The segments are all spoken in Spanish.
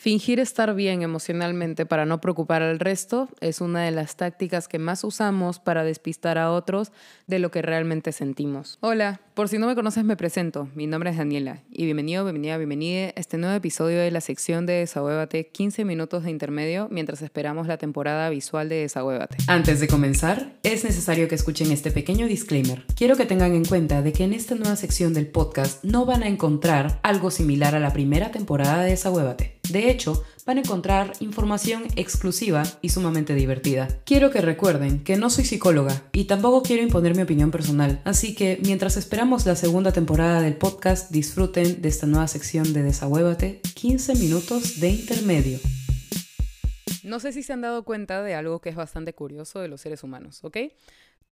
Fingir estar bien emocionalmente para no preocupar al resto es una de las tácticas que más usamos para despistar a otros de lo que realmente sentimos. Hola, por si no me conoces me presento, mi nombre es Daniela y bienvenido, bienvenida, bienvenida a este nuevo episodio de la sección de Desahuévate 15 minutos de intermedio mientras esperamos la temporada visual de Desahuévate. Antes de comenzar, es necesario que escuchen este pequeño disclaimer. Quiero que tengan en cuenta de que en esta nueva sección del podcast no van a encontrar algo similar a la primera temporada de Desahuévate. De hecho, van a encontrar información exclusiva y sumamente divertida. Quiero que recuerden que no soy psicóloga y tampoco quiero imponer mi opinión personal, así que mientras esperamos la segunda temporada del podcast, disfruten de esta nueva sección de Desahuévate, 15 minutos de intermedio. No sé si se han dado cuenta de algo que es bastante curioso de los seres humanos, ¿ok?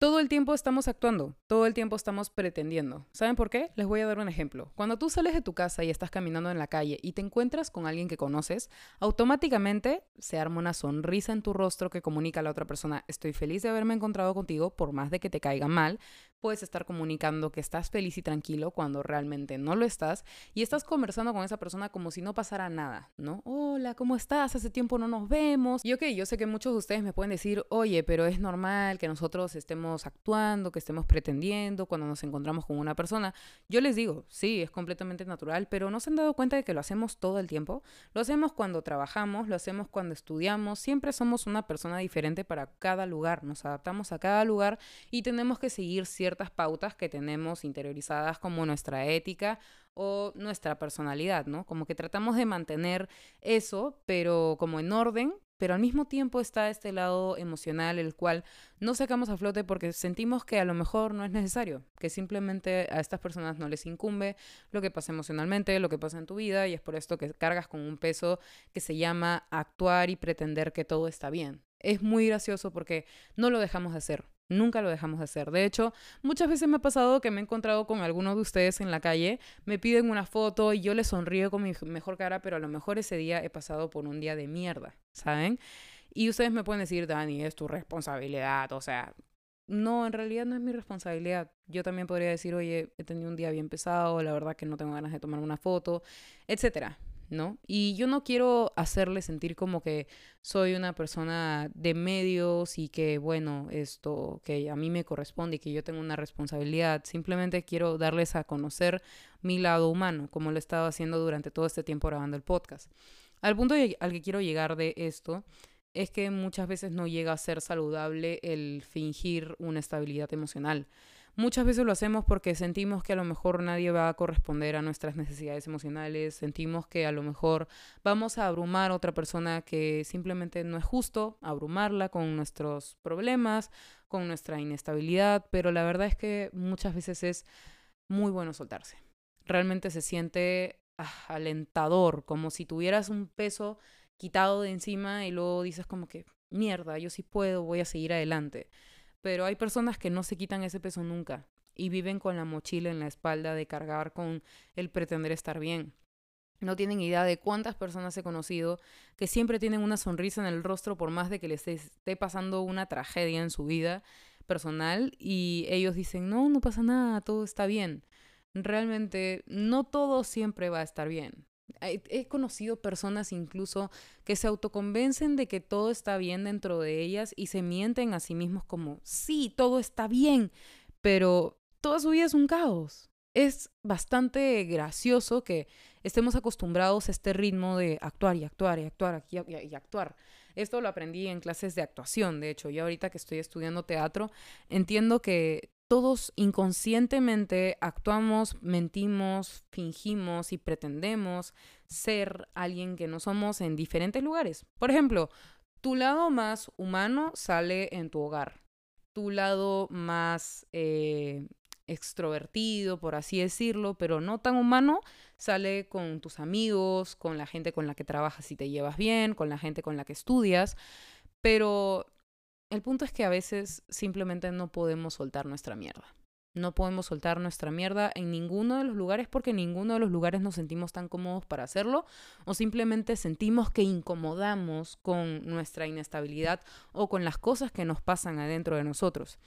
Todo el tiempo estamos actuando, todo el tiempo estamos pretendiendo. ¿Saben por qué? Les voy a dar un ejemplo. Cuando tú sales de tu casa y estás caminando en la calle y te encuentras con alguien que conoces, automáticamente se arma una sonrisa en tu rostro que comunica a la otra persona, estoy feliz de haberme encontrado contigo, por más de que te caiga mal, puedes estar comunicando que estás feliz y tranquilo cuando realmente no lo estás y estás conversando con esa persona como si no pasara nada, ¿no? Hola, ¿cómo estás? Hace tiempo no nos vemos. Y ok, yo sé que muchos de ustedes me pueden decir, oye, pero es normal que nosotros estemos actuando, que estemos pretendiendo cuando nos encontramos con una persona. Yo les digo, sí, es completamente natural, pero ¿no se han dado cuenta de que lo hacemos todo el tiempo? Lo hacemos cuando trabajamos, lo hacemos cuando estudiamos, siempre somos una persona diferente para cada lugar, nos adaptamos a cada lugar y tenemos que seguir ciertos ciertas pautas que tenemos interiorizadas como nuestra ética o nuestra personalidad, ¿no? Como que tratamos de mantener eso, pero como en orden, pero al mismo tiempo está este lado emocional, el cual no sacamos a flote porque sentimos que a lo mejor no es necesario, que simplemente a estas personas no les incumbe lo que pasa emocionalmente, lo que pasa en tu vida, y es por esto que cargas con un peso que se llama actuar y pretender que todo está bien. Es muy gracioso porque no lo dejamos de hacer. Nunca lo dejamos de hacer. De hecho, muchas veces me ha pasado que me he encontrado con algunos de ustedes en la calle, me piden una foto y yo les sonrío con mi mejor cara, pero a lo mejor ese día he pasado por un día de mierda, ¿saben? Y ustedes me pueden decir, Dani, es tu responsabilidad, o sea, no, en realidad no es mi responsabilidad. Yo también podría decir, oye, he tenido un día bien pesado, la verdad que no tengo ganas de tomar una foto, etcétera. ¿No? Y yo no quiero hacerle sentir como que soy una persona de medios y que, bueno, esto, que a mí me corresponde y que yo tengo una responsabilidad. Simplemente quiero darles a conocer mi lado humano, como lo he estado haciendo durante todo este tiempo grabando el podcast. Al punto al que quiero llegar de esto es que muchas veces no llega a ser saludable el fingir una estabilidad emocional. Muchas veces lo hacemos porque sentimos que a lo mejor nadie va a corresponder a nuestras necesidades emocionales, sentimos que a lo mejor vamos a abrumar a otra persona que simplemente no es justo abrumarla con nuestros problemas, con nuestra inestabilidad, pero la verdad es que muchas veces es muy bueno soltarse. Realmente se siente ah, alentador, como si tuvieras un peso quitado de encima y luego dices como que, mierda, yo sí puedo, voy a seguir adelante. Pero hay personas que no se quitan ese peso nunca y viven con la mochila en la espalda de cargar con el pretender estar bien. No tienen idea de cuántas personas he conocido que siempre tienen una sonrisa en el rostro por más de que les esté pasando una tragedia en su vida personal y ellos dicen, no, no pasa nada, todo está bien. Realmente no todo siempre va a estar bien. He conocido personas incluso que se autoconvencen de que todo está bien dentro de ellas y se mienten a sí mismos como, sí, todo está bien, pero toda su vida es un caos. Es bastante gracioso que estemos acostumbrados a este ritmo de actuar y actuar y actuar y, actuar. Esto lo aprendí en clases de actuación, de hecho, y ahorita que estoy estudiando teatro, entiendo que todos inconscientemente actuamos, mentimos, fingimos y pretendemos ser alguien que no somos en diferentes lugares. Por ejemplo, tu lado más humano sale en tu hogar. Tu lado más eh, extrovertido, por así decirlo, pero no tan humano, sale con tus amigos, con la gente con la que trabajas y te llevas bien, con la gente con la que estudias. Pero el punto es que a veces simplemente no podemos soltar nuestra mierda. No podemos soltar nuestra mierda en ninguno de los lugares porque en ninguno de los lugares nos sentimos tan cómodos para hacerlo o simplemente sentimos que incomodamos con nuestra inestabilidad o con las cosas que nos pasan adentro de nosotros.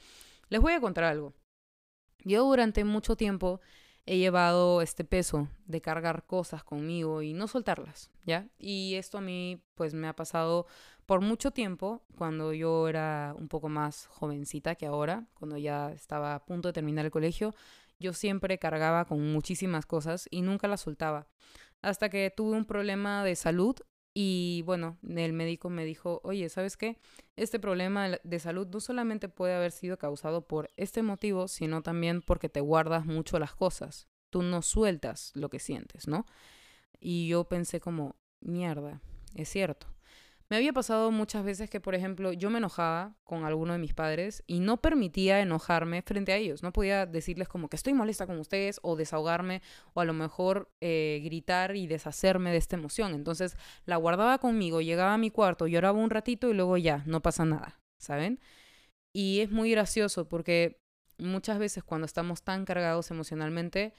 Les voy a contar algo. Yo durante mucho tiempo he llevado este peso de cargar cosas conmigo y no soltarlas, ¿ya? Y esto a mí pues me ha pasado por mucho tiempo cuando yo era un poco más jovencita que ahora, cuando ya estaba a punto de terminar el colegio, yo siempre cargaba con muchísimas cosas y nunca las soltaba. Hasta que tuve un problema de salud y bueno, el médico me dijo, oye, ¿sabes qué? Este problema de salud no solamente puede haber sido causado por este motivo, sino también porque te guardas mucho las cosas. Tú no sueltas lo que sientes, ¿no? Y yo pensé como, mierda, es cierto. Me había pasado muchas veces que, por ejemplo, yo me enojaba con alguno de mis padres y no permitía enojarme frente a ellos. No podía decirles como que estoy molesta con ustedes o desahogarme o a lo mejor eh, gritar y deshacerme de esta emoción. Entonces la guardaba conmigo, llegaba a mi cuarto, lloraba un ratito y luego ya, no pasa nada, ¿saben? Y es muy gracioso porque muchas veces cuando estamos tan cargados emocionalmente,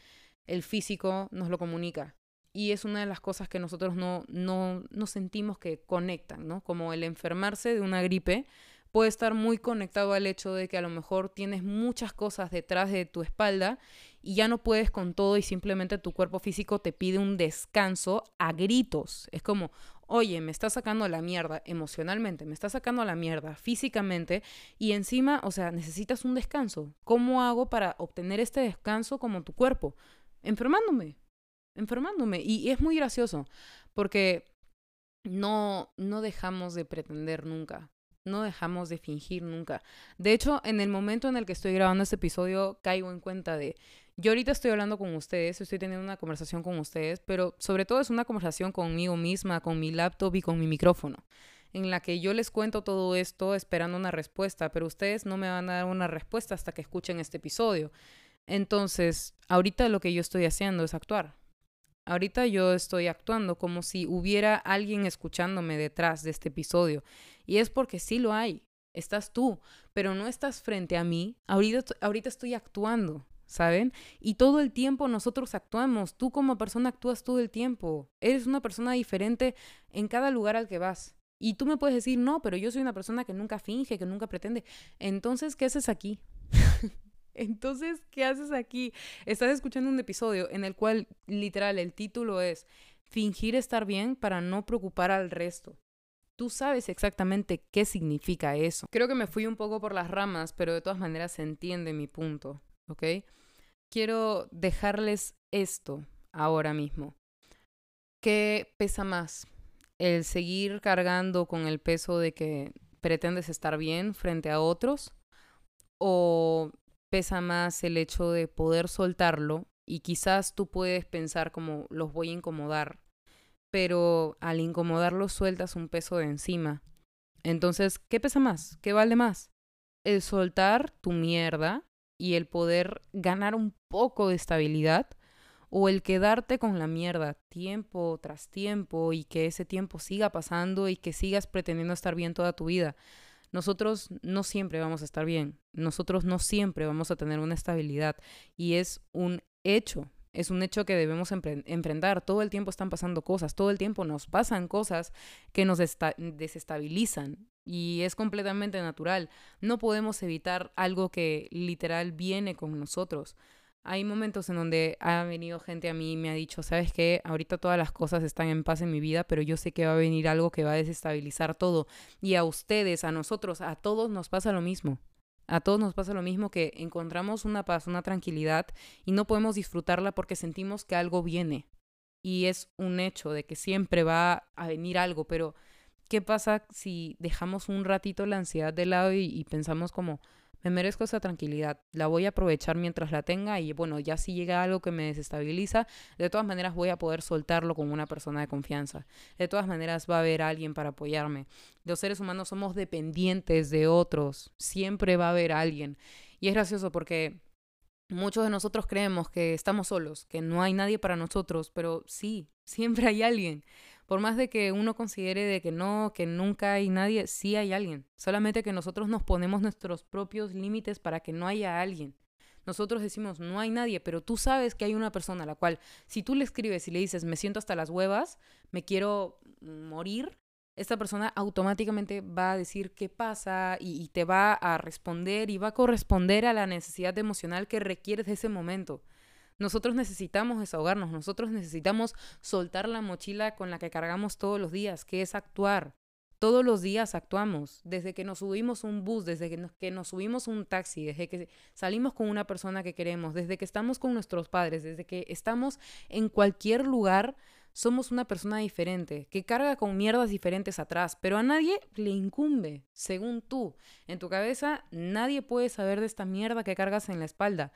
el físico nos lo comunica y es una de las cosas que nosotros no, no, no sentimos que conectan, ¿no? Como el enfermarse de una gripe puede estar muy conectado al hecho de que a lo mejor tienes muchas cosas detrás de tu espalda y ya no puedes con todo y simplemente tu cuerpo físico te pide un descanso a gritos. Es como, oye, me está sacando la mierda emocionalmente, me está sacando la mierda físicamente y encima, o sea, necesitas un descanso. ¿Cómo hago para obtener este descanso como tu cuerpo? Enfermándome enfermándome. Y, es muy gracioso, porque no, no dejamos de pretender nunca. No dejamos de fingir nunca. De hecho, en el momento en el que estoy grabando este episodio, caigo en cuenta de, yo ahorita estoy hablando con ustedes, estoy teniendo una conversación con ustedes, pero sobre todo es una conversación conmigo misma, con mi laptop y con mi micrófono, en la que yo les cuento todo esto esperando una respuesta, pero ustedes no me van a dar una respuesta hasta que escuchen este episodio. Entonces, ahorita lo que yo estoy haciendo es actuar. Ahorita yo estoy actuando como si hubiera alguien escuchándome detrás de este episodio. Y es porque sí lo hay. Estás tú, pero no estás frente a mí. Ahorita, ahorita estoy actuando, ¿saben? Y todo el tiempo nosotros actuamos. Tú como persona actúas todo el tiempo. Eres una persona diferente en cada lugar al que vas. Y tú me puedes decir, no, pero yo soy una persona que nunca finge, que nunca pretende. Entonces, ¿qué haces aquí? Entonces, ¿qué haces aquí? Estás escuchando un episodio en el cual literal el título es fingir estar bien para no preocupar al resto. Tú sabes exactamente qué significa eso. Creo que me fui un poco por las ramas, pero de todas maneras se entiende mi punto, ¿ok? Quiero dejarles esto ahora mismo. ¿Qué pesa más? ¿El seguir cargando con el peso de que pretendes estar bien frente a otros? ¿O pesa más el hecho de poder soltarlo y quizás tú puedes pensar como los voy a incomodar, pero al incomodarlo sueltas un peso de encima. Entonces, ¿qué pesa más? ¿Qué vale más? El soltar tu mierda y el poder ganar un poco de estabilidad o el quedarte con la mierda tiempo tras tiempo y que ese tiempo siga pasando y que sigas pretendiendo estar bien toda tu vida nosotros no siempre vamos a estar bien, nosotros no siempre vamos a tener una estabilidad y es un hecho. Es un hecho que debemos enfrentar. Todo el tiempo están pasando cosas, todo el tiempo nos pasan cosas que nos desestabilizan y es completamente natural. No podemos evitar algo que literal viene con nosotros. Hay momentos en donde ha venido gente a mí y me ha dicho, sabes qué, ahorita todas las cosas están en paz en mi vida, pero yo sé que va a venir algo que va a desestabilizar todo. Y a ustedes, a nosotros, a todos nos pasa lo mismo. A todos nos pasa lo mismo que encontramos una paz, una tranquilidad y no podemos disfrutarla porque sentimos que algo viene. Y es un hecho de que siempre va a venir algo, pero ¿qué pasa si dejamos un ratito la ansiedad de lado y, y pensamos como, me merezco esa tranquilidad, la voy a aprovechar mientras la tenga y bueno, ya si llega algo que me desestabiliza, de todas maneras voy a poder soltarlo con una persona de confianza. De todas maneras va a haber alguien para apoyarme. Los seres humanos somos dependientes de otros, siempre va a haber alguien. Y es gracioso porque muchos de nosotros creemos que estamos solos, que no hay nadie para nosotros, pero sí, siempre hay alguien. Por más de que uno considere de que no, que nunca hay nadie, sí hay alguien. Solamente que nosotros nos ponemos nuestros propios límites para que no haya alguien. Nosotros decimos, no hay nadie, pero tú sabes que hay una persona a la cual, si tú le escribes y le dices, me siento hasta las huevas, me quiero morir, esta persona automáticamente va a decir qué pasa y, y, te va a responder y va a corresponder a la necesidad emocional que requieres de ese momento. Nosotros necesitamos desahogarnos, nosotros necesitamos soltar la mochila con la que cargamos todos los días, que es actuar. Todos los días actuamos, desde que nos subimos un bus, desde que nos, que nos subimos un taxi, desde que salimos con una persona que queremos, desde que estamos con nuestros padres, desde que estamos en cualquier lugar, somos una persona diferente, que carga con mierdas diferentes atrás, pero a nadie le incumbe, según tú. En tu cabeza nadie puede saber de esta mierda que cargas en la espalda.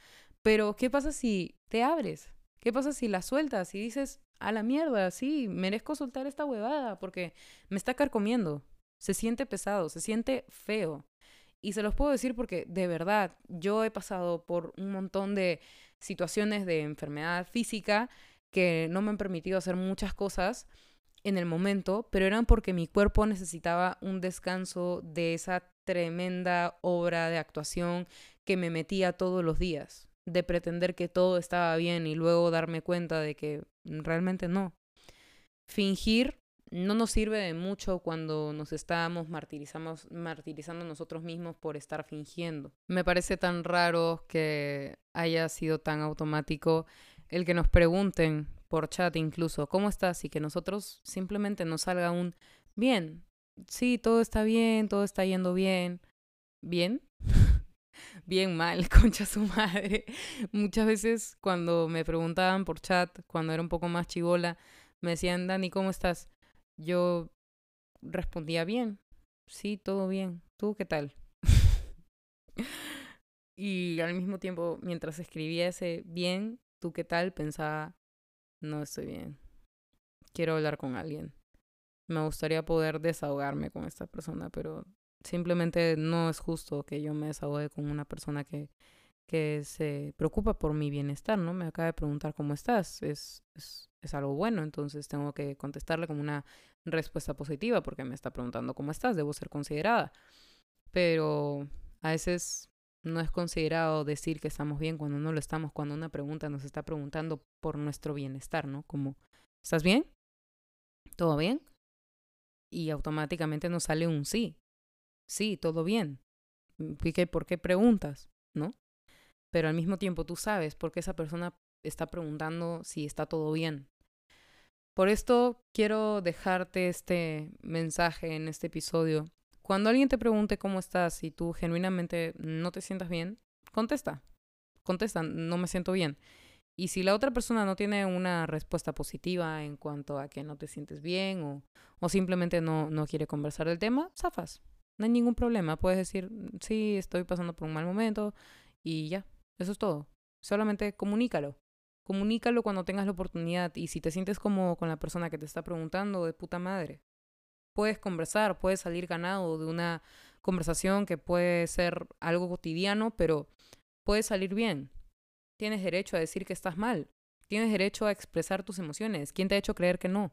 Pero, ¿qué pasa si te abres? ¿Qué pasa si la sueltas y dices, a la mierda, sí, merezco soltar esta huevada porque me está carcomiendo. Se siente pesado, se siente feo. Y se los puedo decir porque de verdad yo he pasado por un montón de situaciones de enfermedad física que no me han permitido hacer muchas cosas en el momento, pero eran porque mi cuerpo necesitaba un descanso de esa tremenda obra de actuación que me metía todos los días de pretender que todo estaba bien y luego darme cuenta de que realmente no. Fingir no nos sirve de mucho cuando nos estamos martirizamos, martirizando nosotros mismos por estar fingiendo. Me parece tan raro que haya sido tan automático el que nos pregunten por chat incluso, ¿cómo estás? Y que nosotros simplemente nos salga un bien. Sí, todo está bien, todo está yendo bien. ¿Bien? bien mal, concha su madre. Muchas veces cuando me preguntaban por chat, cuando era un poco más chivola, me decían, Dani, ¿cómo estás? Yo respondía bien, sí, todo bien. ¿Tú qué tal? y al mismo tiempo, mientras escribía ese bien, ¿tú qué tal? Pensaba, no estoy bien. Quiero hablar con alguien. Me gustaría poder desahogarme con esta persona, pero Simplemente no es justo que yo me desahogue con una persona que, que se preocupa por mi bienestar, ¿no? Me acaba de preguntar cómo estás. Es, es, es algo bueno, entonces tengo que contestarle con una respuesta positiva porque me está preguntando cómo estás, debo ser considerada. Pero a veces no es considerado decir que estamos bien cuando no lo estamos, cuando una pregunta nos está preguntando por nuestro bienestar, ¿no? Como, ¿estás bien? ¿Todo bien? Y automáticamente nos sale un sí sí, todo bien. Mm, ¿Por qué preguntas? ¿No? Pero al mismo tiempo tú sabes por qué esa persona está preguntando si está todo bien. Por esto quiero dejarte este mensaje en este episodio. Cuando alguien te pregunte cómo estás y tú genuinamente no te sientas bien, contesta. Contesta, no me siento bien. Y si la otra persona no tiene una respuesta positiva en cuanto a que no te sientes bien o, o simplemente no, no quiere conversar del tema, zafas. No hay ningún problema. Puedes decir, sí, estoy pasando por un mal momento y ya. Eso es todo. Solamente comunícalo. Comunícalo cuando tengas la oportunidad y si te sientes como con la persona que te está preguntando, de puta madre. Puedes conversar, puedes salir ganado de una conversación que puede ser algo cotidiano, pero puede salir bien. Tienes derecho a decir que estás mal. Tienes derecho a expresar tus emociones. ¿Quién te ha hecho creer que no?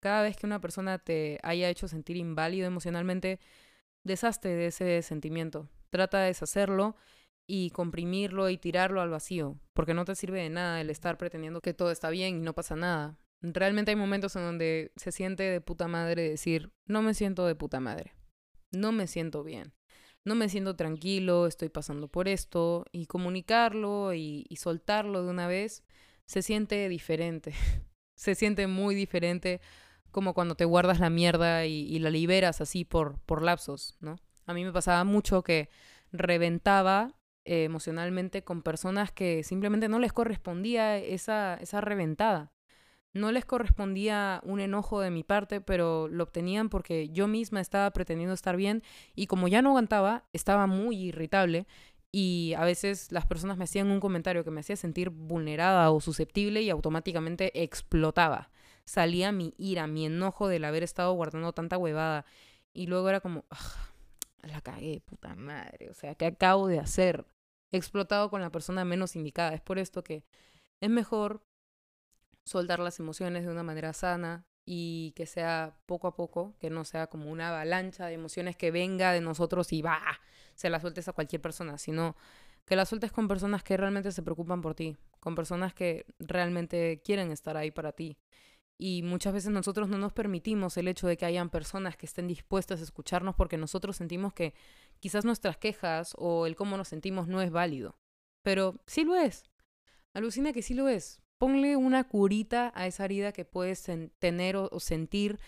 Cada vez que una persona te haya hecho sentir inválido emocionalmente, deshazte de ese sentimiento. Trata de deshacerlo y comprimirlo y tirarlo al vacío, porque no te sirve de nada el estar pretendiendo que todo está bien y no pasa nada. Realmente hay momentos en donde se siente de puta madre decir, no me siento de puta madre, no me siento bien, no me siento tranquilo, estoy pasando por esto, y comunicarlo y, y soltarlo de una vez se siente diferente, se siente muy diferente como cuando te guardas la mierda y, la liberas así por, por lapsos, ¿no? A mí me pasaba mucho que reventaba eh, emocionalmente con personas que simplemente no les correspondía esa, esa reventada. No les correspondía un enojo de mi parte, pero lo obtenían porque yo misma estaba pretendiendo estar bien y como ya no aguantaba, estaba muy irritable y a veces las personas me hacían un comentario que me hacía sentir vulnerada o susceptible y automáticamente explotaba salía mi ira, mi enojo del haber estado guardando tanta huevada. Y luego era como, la cagué, puta madre. O sea, ¿qué acabo de hacer? He explotado con la persona menos indicada. Es por esto que es mejor soltar las emociones de una manera sana y que sea poco a poco, que no sea como una avalancha de emociones que venga de nosotros y va, se la sueltes a cualquier persona, sino que la sueltes con personas que realmente se preocupan por ti, con personas que realmente quieren estar ahí para ti y muchas veces nosotros no nos permitimos el hecho de que hayan personas que estén dispuestas a escucharnos porque nosotros sentimos que quizás nuestras quejas o el cómo nos sentimos no es válido. Pero sí lo es. Alucina que sí lo es. Ponle una curita a esa herida que puedes tener o, sentir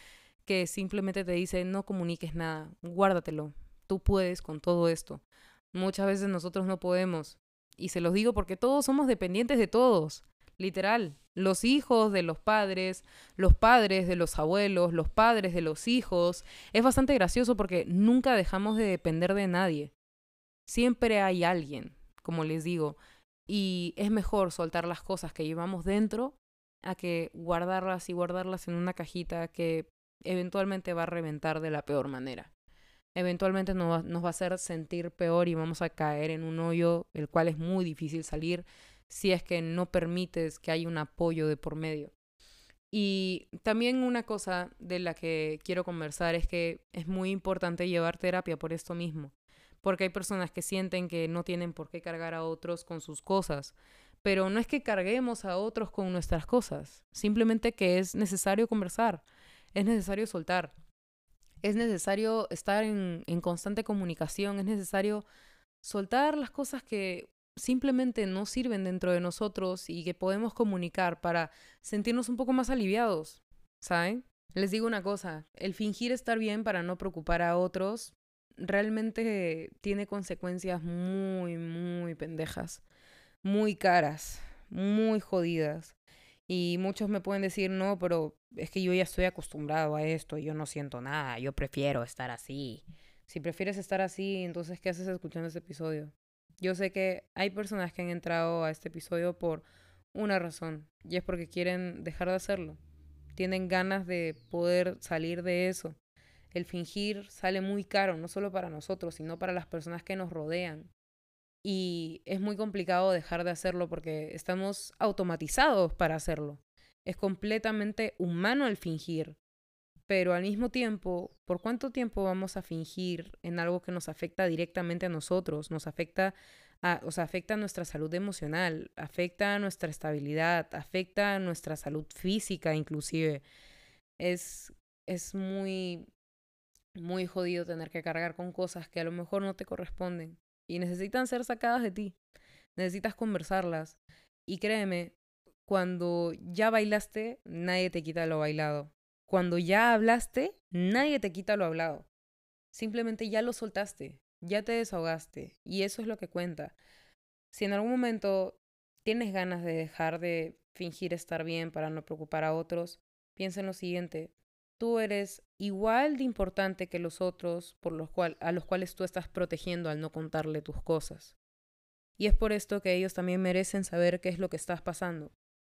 que simplemente te dice no comuniques nada, guárdatelo, tú puedes con todo esto. Muchas veces nosotros no podemos. Y se los digo porque todos somos dependientes de todos, literal. Los hijos de los padres, los padres de los abuelos, los padres de los hijos. Es bastante gracioso porque nunca dejamos de depender de nadie. Siempre hay alguien, como les digo. Y es mejor soltar las cosas que llevamos dentro a que guardarlas y guardarlas en una cajita que eventualmente va a reventar de la peor manera. Eventualmente nos va, a hacer sentir peor y vamos a caer en un hoyo el cual es muy difícil salir si es que no permites que haya un apoyo de por medio. Y también una cosa de la que quiero conversar es que es muy importante llevar terapia por esto mismo porque hay personas que sienten que no tienen por qué cargar a otros con sus cosas. Pero no es que carguemos a otros con nuestras cosas, simplemente que es necesario conversar, es necesario soltar, es necesario estar en, en constante comunicación, es necesario soltar las cosas que simplemente no sirven dentro de nosotros y que podemos comunicar para sentirnos un poco más aliviados, ¿saben? Les digo una cosa, el fingir estar bien para no preocupar a otros realmente tiene consecuencias muy, muy pendejas, muy caras, muy jodidas. Y muchos me pueden decir, no, pero es que yo ya estoy acostumbrado a esto, yo no siento nada, yo prefiero estar así. Si prefieres estar así, entonces, ¿qué haces escuchando este episodio? Yo sé que hay personas que han entrado a este episodio por una razón, y es porque quieren dejar de hacerlo. Tienen ganas de poder salir de eso el fingir sale muy caro, no solo para nosotros, sino para las personas que nos rodean. Y es muy complicado dejar de hacerlo porque estamos automatizados para hacerlo. Es completamente humano el fingir. Pero al mismo tiempo, ¿por cuánto tiempo vamos a fingir en algo que nos afecta directamente a nosotros? Nos afecta a, o sea, afecta nuestra salud emocional, afecta a nuestra estabilidad, afecta a nuestra salud física inclusive. Es, es muy muy jodido tener que cargar con cosas que a lo mejor no te corresponden y necesitan ser sacadas de ti. Necesitas conversarlas. Y créeme, cuando ya bailaste, nadie te quita lo bailado. Cuando ya hablaste, nadie te quita lo hablado. Simplemente ya lo soltaste, ya te desahogaste. Y eso es lo que cuenta. Si en algún momento tienes ganas de dejar de fingir estar bien para no preocupar a otros, piensa en lo siguiente tú eres igual de importante que los otros por los cual, a los cuales tú estás protegiendo al no contarle tus cosas. Y es por esto que ellos también merecen saber qué es lo que estás pasando.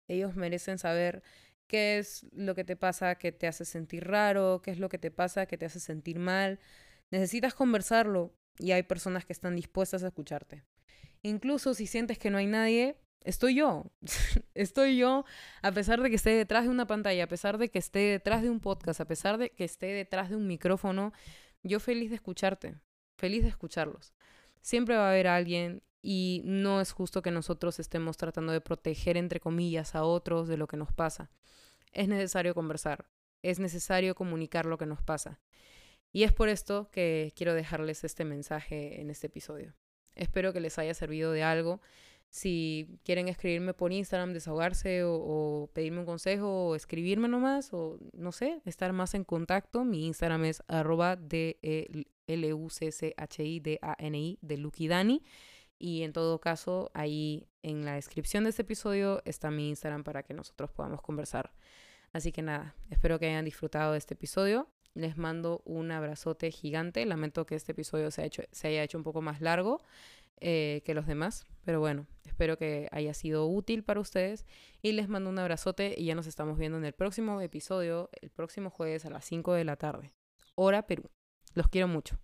Ellos merecen saber qué es lo que te pasa que te hace sentir raro, qué es lo que te pasa que te hace sentir mal. Necesitas conversarlo y hay personas que están dispuestas a escucharte. Incluso si sientes que no hay nadie, estoy yo. estoy yo, a pesar de que esté detrás de una pantalla, a pesar de que esté detrás de un podcast, a pesar de que esté detrás de un micrófono, yo feliz de escucharte, feliz de escucharlos. Siempre va a haber alguien y no es justo que nosotros estemos tratando de proteger, entre comillas, a otros de lo que nos pasa. Es necesario conversar, es necesario comunicar lo que nos pasa. Y es por esto que quiero dejarles este mensaje en este episodio. Espero que les haya servido de algo. Si quieren escribirme por Instagram, desahogarse o, pedirme un consejo o escribirme nomás o no sé, estar más en contacto, mi Instagram es arroba d e l u c c h i d a n i de Dani. Y en todo caso, ahí en la descripción de este episodio está mi Instagram para que nosotros podamos conversar. Así que nada, espero que hayan disfrutado de este episodio. Les mando un abrazote gigante. Lamento que este episodio se haya hecho un poco más largo. Eh, que los demás. Pero bueno, espero que haya sido útil para ustedes y les mando un abrazote y ya nos estamos viendo en el próximo episodio, el próximo jueves a las 5 de la tarde. Hora Perú. Los quiero mucho.